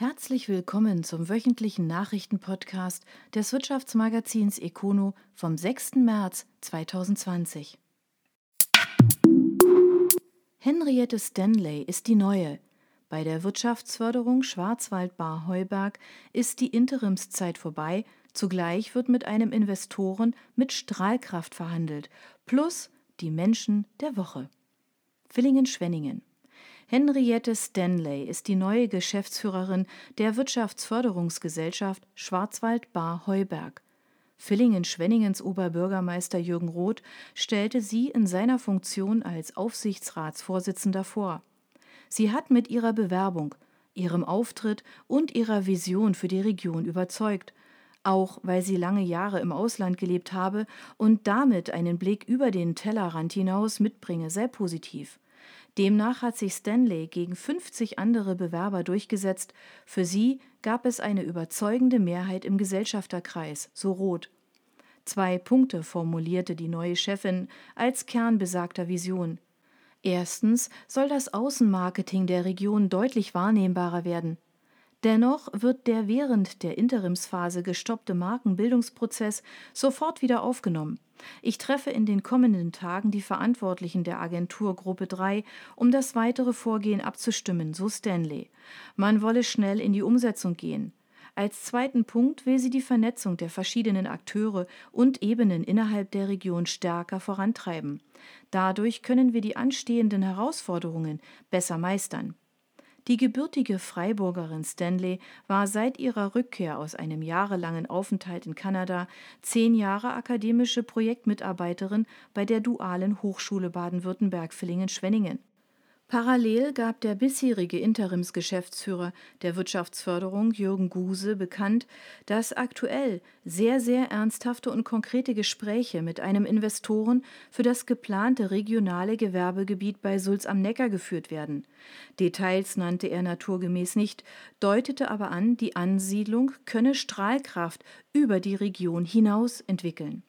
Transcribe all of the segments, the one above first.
Herzlich willkommen zum wöchentlichen Nachrichtenpodcast des Wirtschaftsmagazins Econo vom 6. März 2020. Henriette Stanley ist die neue. Bei der Wirtschaftsförderung Schwarzwald-Bar-Heuberg ist die Interimszeit vorbei. Zugleich wird mit einem Investoren mit Strahlkraft verhandelt, plus die Menschen der Woche. Villingen-Schwenningen. Henriette Stanley ist die neue Geschäftsführerin der Wirtschaftsförderungsgesellschaft Schwarzwald-Bar-Heuberg. Villingen-Schwenningens Oberbürgermeister Jürgen Roth stellte sie in seiner Funktion als Aufsichtsratsvorsitzender vor. Sie hat mit ihrer Bewerbung, ihrem Auftritt und ihrer Vision für die Region überzeugt, auch weil sie lange Jahre im Ausland gelebt habe und damit einen Blick über den Tellerrand hinaus mitbringe, sehr positiv. Demnach hat sich Stanley gegen 50 andere Bewerber durchgesetzt. Für sie gab es eine überzeugende Mehrheit im Gesellschafterkreis, so Roth. Zwei Punkte formulierte die neue Chefin als Kern besagter Vision. Erstens soll das Außenmarketing der Region deutlich wahrnehmbarer werden. Dennoch wird der während der Interimsphase gestoppte Markenbildungsprozess sofort wieder aufgenommen. Ich treffe in den kommenden Tagen die Verantwortlichen der Agentur Gruppe 3, um das weitere Vorgehen abzustimmen, so Stanley. Man wolle schnell in die Umsetzung gehen. Als zweiten Punkt will sie die Vernetzung der verschiedenen Akteure und Ebenen innerhalb der Region stärker vorantreiben. Dadurch können wir die anstehenden Herausforderungen besser meistern. Die gebürtige Freiburgerin Stanley war seit ihrer Rückkehr aus einem jahrelangen Aufenthalt in Kanada zehn Jahre akademische Projektmitarbeiterin bei der Dualen Hochschule Baden-Württemberg-Villingen-Schwenningen. Parallel gab der bisherige Interimsgeschäftsführer der Wirtschaftsförderung Jürgen Guse bekannt, dass aktuell sehr, sehr ernsthafte und konkrete Gespräche mit einem Investoren für das geplante regionale Gewerbegebiet bei Sulz am Neckar geführt werden. Details nannte er naturgemäß nicht, deutete aber an, die Ansiedlung könne Strahlkraft über die Region hinaus entwickeln.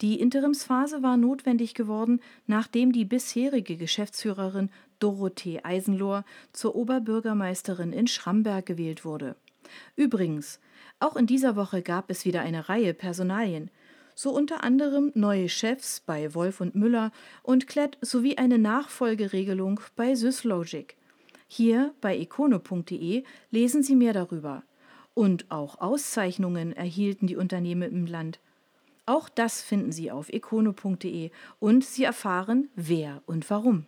Die Interimsphase war notwendig geworden, nachdem die bisherige Geschäftsführerin Dorothee Eisenlohr zur Oberbürgermeisterin in Schramberg gewählt wurde. Übrigens, auch in dieser Woche gab es wieder eine Reihe Personalien, so unter anderem neue Chefs bei Wolf und Müller und Klett sowie eine Nachfolgeregelung bei SysLogic. Hier bei econo.de lesen Sie mehr darüber. Und auch Auszeichnungen erhielten die Unternehmen im Land. Auch das finden Sie auf econo.de und Sie erfahren, wer und warum.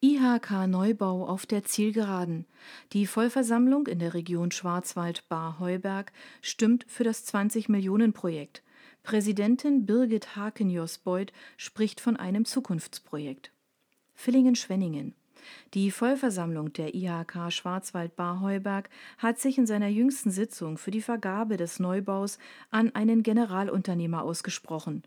IHK Neubau auf der Zielgeraden. Die Vollversammlung in der Region Schwarzwald-Bar-Heuberg stimmt für das 20-Millionen-Projekt. Präsidentin Birgit Haken-Josbeuth spricht von einem Zukunftsprojekt. Villingen-Schwenningen. Die Vollversammlung der IHK Schwarzwald-Bar-Heuberg hat sich in seiner jüngsten Sitzung für die Vergabe des Neubaus an einen Generalunternehmer ausgesprochen.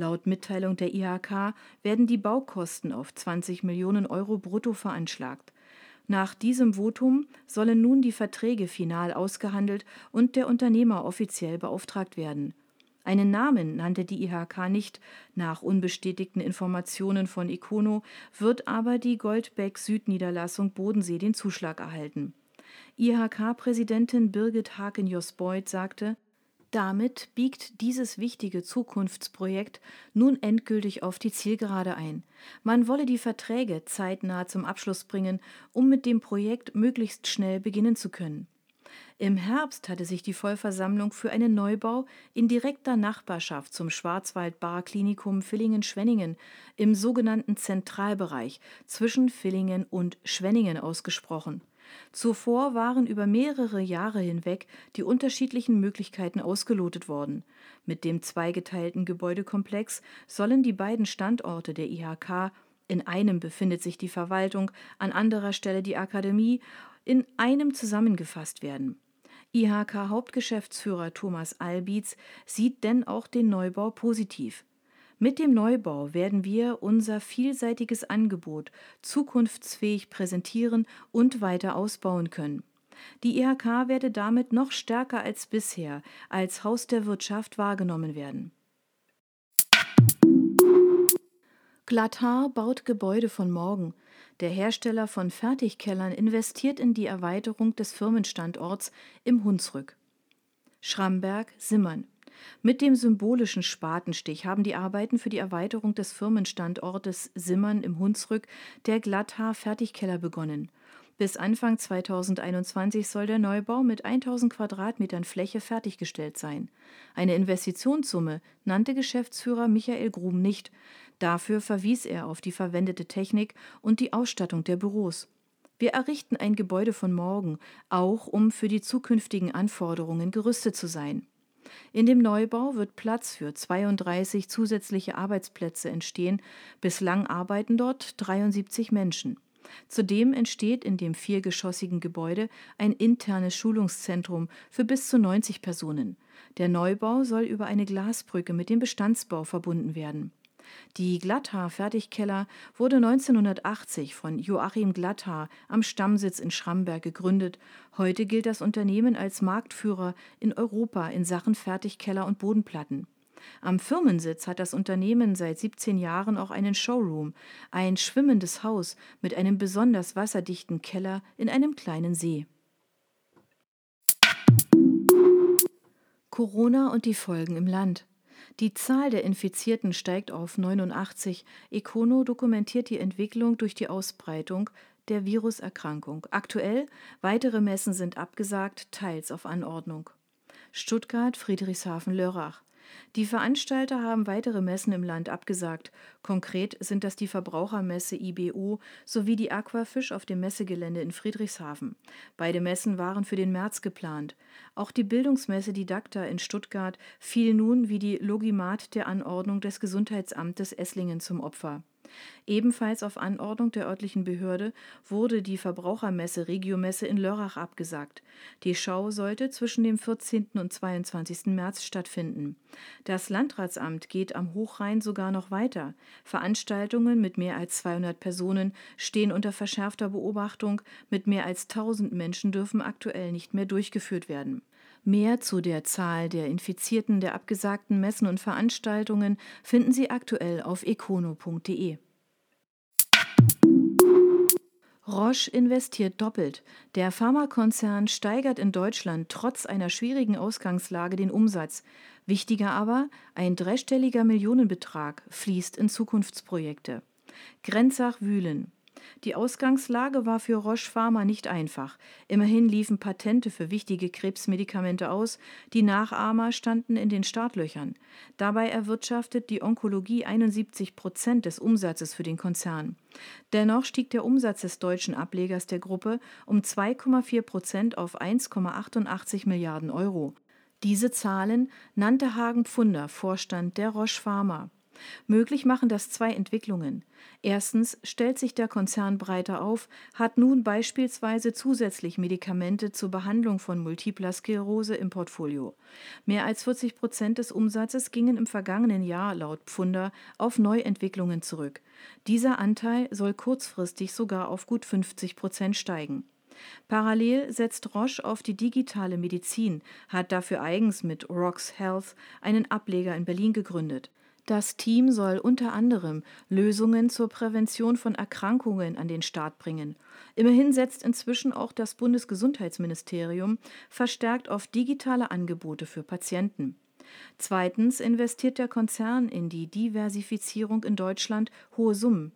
Laut Mitteilung der IHK werden die Baukosten auf 20 Millionen Euro brutto veranschlagt. Nach diesem Votum sollen nun die Verträge final ausgehandelt und der Unternehmer offiziell beauftragt werden. Einen Namen nannte die IHK nicht, nach unbestätigten Informationen von Icono wird aber die Goldbeck Südniederlassung Bodensee den Zuschlag erhalten. IHK-Präsidentin Birgit Haken-Josbeuth sagte, damit biegt dieses wichtige Zukunftsprojekt nun endgültig auf die Zielgerade ein. Man wolle die Verträge zeitnah zum Abschluss bringen, um mit dem Projekt möglichst schnell beginnen zu können. Im Herbst hatte sich die Vollversammlung für einen Neubau in direkter Nachbarschaft zum Schwarzwald-Bar-Klinikum Villingen-Schwenningen im sogenannten Zentralbereich zwischen Villingen und Schwenningen ausgesprochen. Zuvor waren über mehrere Jahre hinweg die unterschiedlichen Möglichkeiten ausgelotet worden. Mit dem zweigeteilten Gebäudekomplex sollen die beiden Standorte der IHK in einem befindet sich die Verwaltung, an anderer Stelle die Akademie, in einem zusammengefasst werden. IHK-Hauptgeschäftsführer Thomas Albietz sieht denn auch den Neubau positiv. Mit dem Neubau werden wir unser vielseitiges Angebot zukunftsfähig präsentieren und weiter ausbauen können. Die IHK werde damit noch stärker als bisher als Haus der Wirtschaft wahrgenommen werden. Glattar baut Gebäude von morgen. Der Hersteller von Fertigkellern investiert in die Erweiterung des Firmenstandorts im Hunsrück. Schramberg-Simmern. Mit dem symbolischen Spatenstich haben die Arbeiten für die Erweiterung des Firmenstandortes Simmern im Hunsrück der Glatthaar Fertigkeller begonnen. Bis Anfang 2021 soll der Neubau mit 1000 Quadratmetern Fläche fertiggestellt sein. Eine Investitionssumme nannte Geschäftsführer Michael Grum nicht. Dafür verwies er auf die verwendete Technik und die Ausstattung der Büros. Wir errichten ein Gebäude von morgen, auch um für die zukünftigen Anforderungen gerüstet zu sein. In dem Neubau wird Platz für 32 zusätzliche Arbeitsplätze entstehen. Bislang arbeiten dort 73 Menschen. Zudem entsteht in dem viergeschossigen Gebäude ein internes Schulungszentrum für bis zu 90 Personen. Der Neubau soll über eine Glasbrücke mit dem Bestandsbau verbunden werden. Die Glatthaar-Fertigkeller wurde 1980 von Joachim Glatthaar am Stammsitz in Schramberg gegründet. Heute gilt das Unternehmen als Marktführer in Europa in Sachen Fertigkeller und Bodenplatten. Am Firmensitz hat das Unternehmen seit 17 Jahren auch einen Showroom, ein schwimmendes Haus mit einem besonders wasserdichten Keller in einem kleinen See. Corona und die Folgen im Land. Die Zahl der Infizierten steigt auf 89. Econo dokumentiert die Entwicklung durch die Ausbreitung der Viruserkrankung. Aktuell weitere Messen sind abgesagt, teils auf Anordnung. Stuttgart, Friedrichshafen-Lörrach. Die Veranstalter haben weitere Messen im Land abgesagt. Konkret sind das die Verbrauchermesse IBO sowie die Aquafisch auf dem Messegelände in Friedrichshafen. Beide Messen waren für den März geplant. Auch die Bildungsmesse Didakta in Stuttgart fiel nun wie die Logimat der Anordnung des Gesundheitsamtes Esslingen zum Opfer. Ebenfalls auf Anordnung der örtlichen Behörde wurde die Verbrauchermesse Regiomesse in Lörrach abgesagt. Die Schau sollte zwischen dem 14. und 22. März stattfinden. Das Landratsamt geht am Hochrhein sogar noch weiter. Veranstaltungen mit mehr als 200 Personen stehen unter verschärfter Beobachtung. Mit mehr als 1000 Menschen dürfen aktuell nicht mehr durchgeführt werden. Mehr zu der Zahl der Infizierten der abgesagten Messen und Veranstaltungen finden Sie aktuell auf econo.de. Roche investiert doppelt. Der Pharmakonzern steigert in Deutschland trotz einer schwierigen Ausgangslage den Umsatz. Wichtiger aber, ein dreistelliger Millionenbetrag fließt in Zukunftsprojekte. Grenzach-Wühlen. Die Ausgangslage war für Roche Pharma nicht einfach. Immerhin liefen Patente für wichtige Krebsmedikamente aus, die Nachahmer standen in den Startlöchern. Dabei erwirtschaftet die Onkologie 71 Prozent des Umsatzes für den Konzern. Dennoch stieg der Umsatz des deutschen Ablegers der Gruppe um 2,4 Prozent auf 1,88 Milliarden Euro. Diese Zahlen nannte Hagen Pfunder, Vorstand der Roche Pharma. Möglich machen das zwei Entwicklungen. Erstens stellt sich der Konzern breiter auf, hat nun beispielsweise zusätzlich Medikamente zur Behandlung von multipler Sklerose im Portfolio. Mehr als 40 Prozent des Umsatzes gingen im vergangenen Jahr laut Pfunder auf Neuentwicklungen zurück. Dieser Anteil soll kurzfristig sogar auf gut 50 Prozent steigen. Parallel setzt Roche auf die digitale Medizin, hat dafür eigens mit Rox Health einen Ableger in Berlin gegründet. Das Team soll unter anderem Lösungen zur Prävention von Erkrankungen an den Start bringen. Immerhin setzt inzwischen auch das Bundesgesundheitsministerium verstärkt auf digitale Angebote für Patienten. Zweitens investiert der Konzern in die Diversifizierung in Deutschland hohe Summen.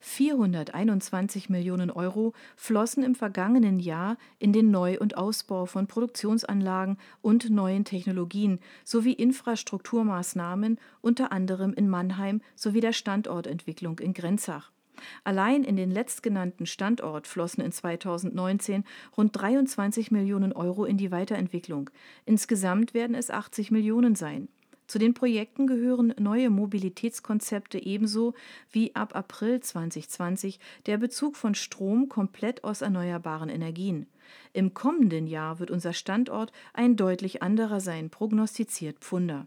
421 Millionen Euro flossen im vergangenen Jahr in den Neu- und Ausbau von Produktionsanlagen und neuen Technologien sowie Infrastrukturmaßnahmen unter anderem in Mannheim sowie der Standortentwicklung in Grenzach. Allein in den letztgenannten Standort flossen in 2019 rund 23 Millionen Euro in die Weiterentwicklung. Insgesamt werden es 80 Millionen sein. Zu den Projekten gehören neue Mobilitätskonzepte ebenso wie ab April 2020 der Bezug von Strom komplett aus erneuerbaren Energien. Im kommenden Jahr wird unser Standort ein deutlich anderer sein, prognostiziert Pfunder.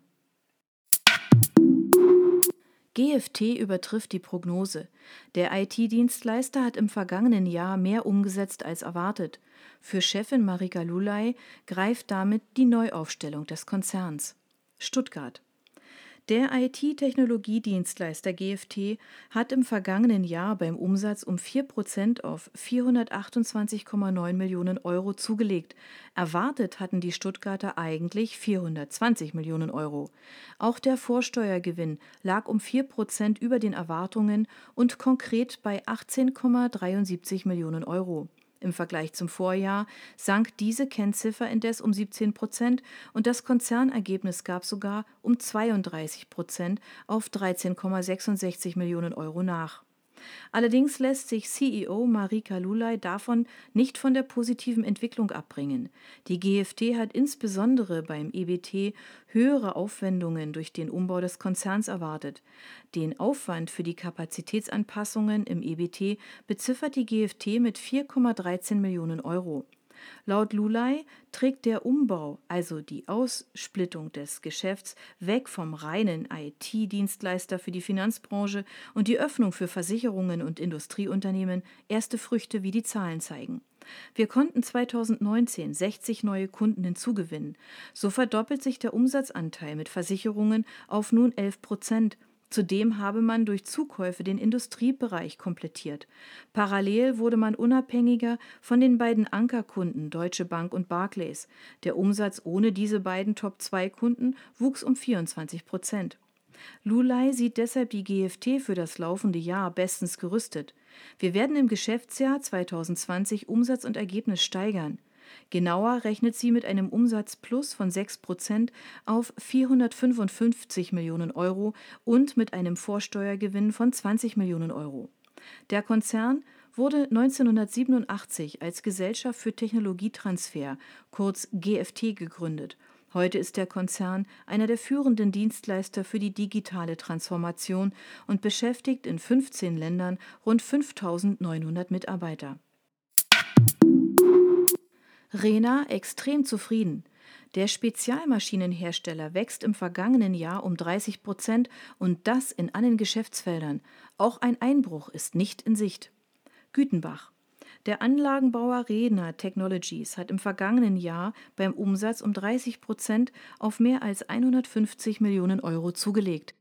GFT übertrifft die Prognose. Der IT-Dienstleister hat im vergangenen Jahr mehr umgesetzt als erwartet. Für Chefin Marika Lulay greift damit die Neuaufstellung des Konzerns. Stuttgart. Der IT-Technologiedienstleister GFT hat im vergangenen Jahr beim Umsatz um 4 Prozent auf 428,9 Millionen Euro zugelegt. Erwartet hatten die Stuttgarter eigentlich 420 Millionen Euro. Auch der Vorsteuergewinn lag um 4 Prozent über den Erwartungen und konkret bei 18,73 Millionen Euro. Im Vergleich zum Vorjahr sank diese Kennziffer indes um 17 Prozent und das Konzernergebnis gab sogar um 32 Prozent auf 13,66 Millionen Euro nach. Allerdings lässt sich CEO Marika Lulay davon nicht von der positiven Entwicklung abbringen. Die GFT hat insbesondere beim EBT höhere Aufwendungen durch den Umbau des Konzerns erwartet. Den Aufwand für die Kapazitätsanpassungen im EBT beziffert die GFT mit 4,13 Millionen Euro. Laut Lulay trägt der Umbau, also die Aussplittung des Geschäfts, weg vom reinen IT-Dienstleister für die Finanzbranche und die Öffnung für Versicherungen und Industrieunternehmen erste Früchte, wie die Zahlen zeigen. Wir konnten 2019 60 neue Kunden hinzugewinnen. So verdoppelt sich der Umsatzanteil mit Versicherungen auf nun 11 Prozent Zudem habe man durch Zukäufe den Industriebereich komplettiert. Parallel wurde man unabhängiger von den beiden Ankerkunden Deutsche Bank und Barclays. Der Umsatz ohne diese beiden Top-2-Kunden wuchs um 24 Prozent. Lulay sieht deshalb die GFT für das laufende Jahr bestens gerüstet. Wir werden im Geschäftsjahr 2020 Umsatz und Ergebnis steigern. Genauer rechnet sie mit einem Umsatzplus von 6 Prozent auf 455 Millionen Euro und mit einem Vorsteuergewinn von 20 Millionen Euro. Der Konzern wurde 1987 als Gesellschaft für Technologietransfer, kurz GFT, gegründet. Heute ist der Konzern einer der führenden Dienstleister für die digitale Transformation und beschäftigt in 15 Ländern rund 5900 Mitarbeiter. Rena extrem zufrieden. Der Spezialmaschinenhersteller wächst im vergangenen Jahr um 30 Prozent und das in allen Geschäftsfeldern. Auch ein Einbruch ist nicht in Sicht. Gütenbach. Der Anlagenbauer Redner Technologies hat im vergangenen Jahr beim Umsatz um 30 Prozent auf mehr als 150 Millionen Euro zugelegt.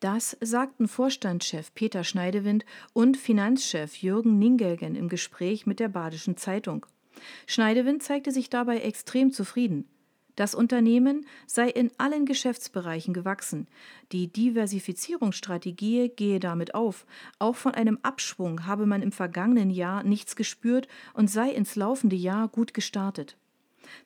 Das sagten Vorstandschef Peter Schneidewind und Finanzchef Jürgen Ningelgen im Gespräch mit der Badischen Zeitung. Schneidewind zeigte sich dabei extrem zufrieden. Das Unternehmen sei in allen Geschäftsbereichen gewachsen. Die Diversifizierungsstrategie gehe damit auf. Auch von einem Abschwung habe man im vergangenen Jahr nichts gespürt und sei ins laufende Jahr gut gestartet.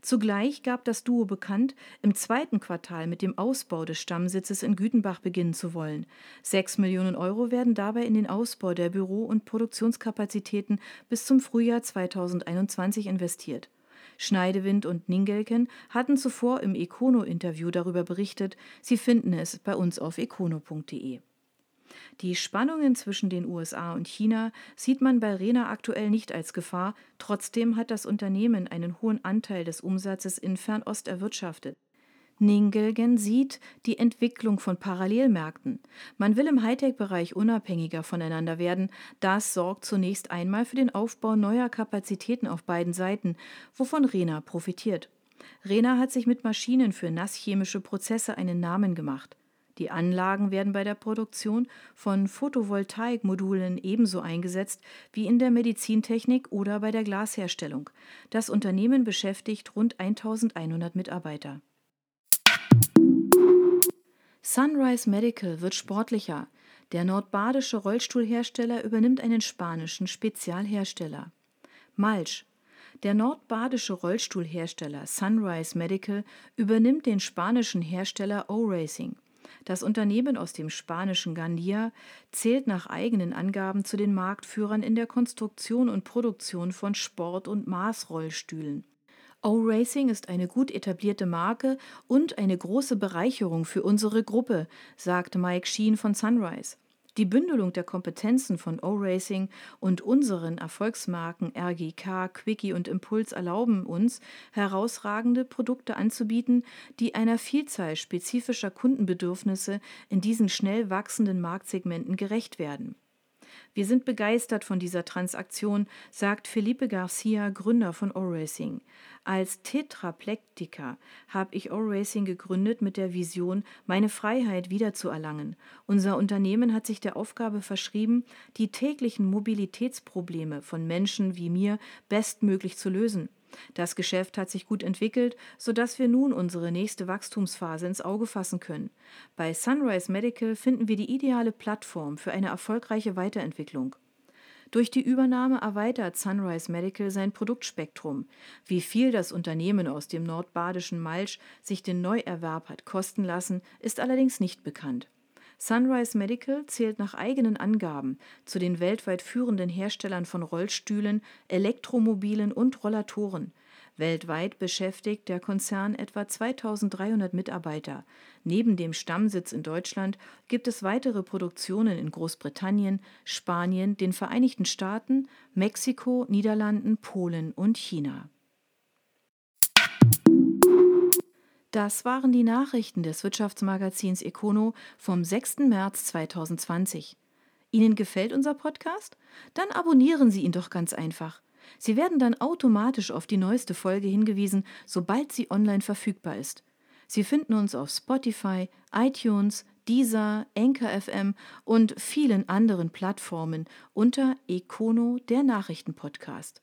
Zugleich gab das Duo bekannt, im zweiten Quartal mit dem Ausbau des Stammsitzes in Gütenbach beginnen zu wollen. Sechs Millionen Euro werden dabei in den Ausbau der Büro- und Produktionskapazitäten bis zum Frühjahr 2021 investiert. Schneidewind und Ningelken hatten zuvor im Econo-Interview darüber berichtet. Sie finden es bei uns auf econo.de. Die Spannungen zwischen den USA und China sieht man bei Rena aktuell nicht als Gefahr, trotzdem hat das Unternehmen einen hohen Anteil des Umsatzes in Fernost erwirtschaftet. Ningelgen sieht die Entwicklung von Parallelmärkten. Man will im Hightech-Bereich unabhängiger voneinander werden. Das sorgt zunächst einmal für den Aufbau neuer Kapazitäten auf beiden Seiten, wovon Rena profitiert. Rena hat sich mit Maschinen für nasschemische Prozesse einen Namen gemacht. Die Anlagen werden bei der Produktion von Photovoltaikmodulen ebenso eingesetzt wie in der Medizintechnik oder bei der Glasherstellung. Das Unternehmen beschäftigt rund 1100 Mitarbeiter. Sunrise Medical wird sportlicher. Der nordbadische Rollstuhlhersteller übernimmt einen spanischen Spezialhersteller. Malsch. Der nordbadische Rollstuhlhersteller Sunrise Medical übernimmt den spanischen Hersteller O-Racing. Das Unternehmen aus dem spanischen Gandia zählt nach eigenen Angaben zu den Marktführern in der Konstruktion und Produktion von Sport- und Maßrollstühlen. O-Racing ist eine gut etablierte Marke und eine große Bereicherung für unsere Gruppe, sagt Mike Sheen von Sunrise. Die Bündelung der Kompetenzen von O-Racing und unseren Erfolgsmarken RGK, Quickie und Impuls erlauben uns, herausragende Produkte anzubieten, die einer Vielzahl spezifischer Kundenbedürfnisse in diesen schnell wachsenden Marktsegmenten gerecht werden. Wir sind begeistert von dieser Transaktion, sagt Felipe Garcia, Gründer von O-Racing. Als Tetraplektiker habe ich O-Racing gegründet mit der Vision, meine Freiheit wiederzuerlangen. Unser Unternehmen hat sich der Aufgabe verschrieben, die täglichen Mobilitätsprobleme von Menschen wie mir bestmöglich zu lösen. Das Geschäft hat sich gut entwickelt, sodass wir nun unsere nächste Wachstumsphase ins Auge fassen können. Bei Sunrise Medical finden wir die ideale Plattform für eine erfolgreiche Weiterentwicklung. Durch die Übernahme erweitert Sunrise Medical sein Produktspektrum. Wie viel das Unternehmen aus dem nordbadischen Malsch sich den Neuerwerb hat kosten lassen, ist allerdings nicht bekannt. Sunrise Medical zählt nach eigenen Angaben zu den weltweit führenden Herstellern von Rollstühlen, Elektromobilen und Rollatoren. Weltweit beschäftigt der Konzern etwa 2300 Mitarbeiter. Neben dem Stammsitz in Deutschland gibt es weitere Produktionen in Großbritannien, Spanien, den Vereinigten Staaten, Mexiko, Niederlanden, Polen und China. Das waren die Nachrichten des Wirtschaftsmagazins Econo vom 6. März 2020. Ihnen gefällt unser Podcast? Dann abonnieren Sie ihn doch ganz einfach. Sie werden dann automatisch auf die neueste Folge hingewiesen, sobald sie online verfügbar ist. Sie finden uns auf Spotify, iTunes, Deezer, Anchor FM und vielen anderen Plattformen unter Econo, der Nachrichtenpodcast.